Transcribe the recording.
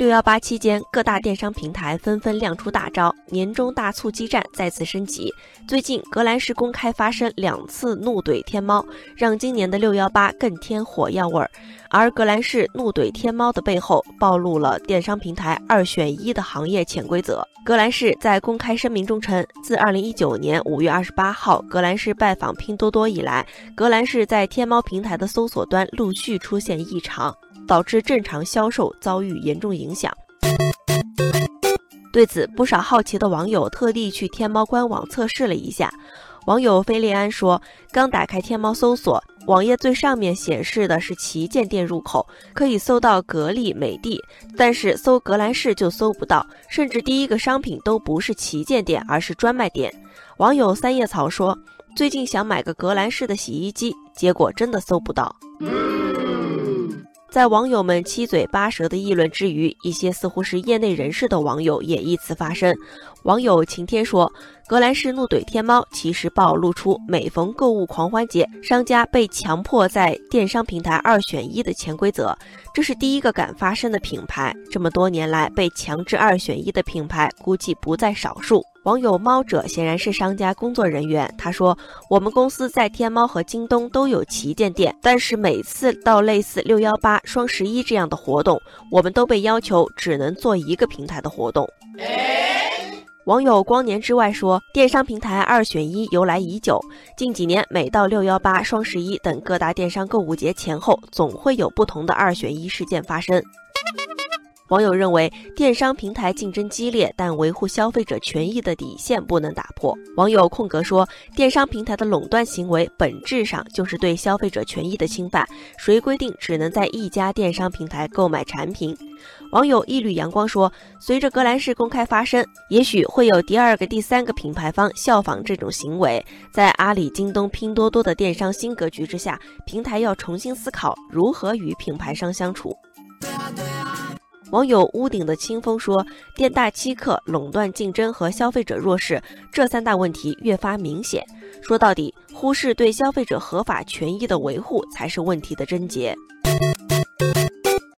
六幺八期间，各大电商平台纷纷亮出大招，年终大促激战再次升级。最近，格兰仕公开发声两次怒怼天猫，让今年的六幺八更添火药味儿。而格兰仕怒怼天猫的背后，暴露了电商平台二选一的行业潜规则。格兰仕在公开声明中称，自二零一九年五月二十八号格兰仕拜访拼多多以来，格兰仕在天猫平台的搜索端陆续出现异常。导致正常销售遭遇严重影响。对此，不少好奇的网友特地去天猫官网测试了一下。网友菲利安说：“刚打开天猫搜索，网页最上面显示的是旗舰店入口，可以搜到格力、美的，但是搜格兰仕就搜不到，甚至第一个商品都不是旗舰店，而是专卖店。”网友三叶草说：“最近想买个格兰仕的洗衣机，结果真的搜不到。”在网友们七嘴八舌的议论之余，一些似乎是业内人士的网友也依次发声。网友晴天说：“格兰仕怒怼天猫，其实暴露出每逢购物狂欢节，商家被强迫在电商平台二选一的潜规则。这是第一个敢发声的品牌，这么多年来被强制二选一的品牌估计不在少数。”网友猫者显然是商家工作人员，他说：“我们公司在天猫和京东都有旗舰店，但是每次到类似六幺八、双十一这样的活动，我们都被要求只能做一个平台的活动。”网友光年之外说：“电商平台二选一由来已久，近几年每到六幺八、双十一等各大电商购物节前后，总会有不同的二选一事件发生。”网友认为，电商平台竞争激烈，但维护消费者权益的底线不能打破。网友空格说，电商平台的垄断行为本质上就是对消费者权益的侵犯。谁规定只能在一家电商平台购买产品？网友一缕阳光说，随着格兰仕公开发声，也许会有第二个、第三个品牌方效仿这种行为。在阿里、京东、拼多多的电商新格局之下，平台要重新思考如何与品牌商相处。网友屋顶的清风说：“店大欺客、垄断竞争和消费者弱势这三大问题越发明显。说到底，忽视对消费者合法权益的维护才是问题的症结。”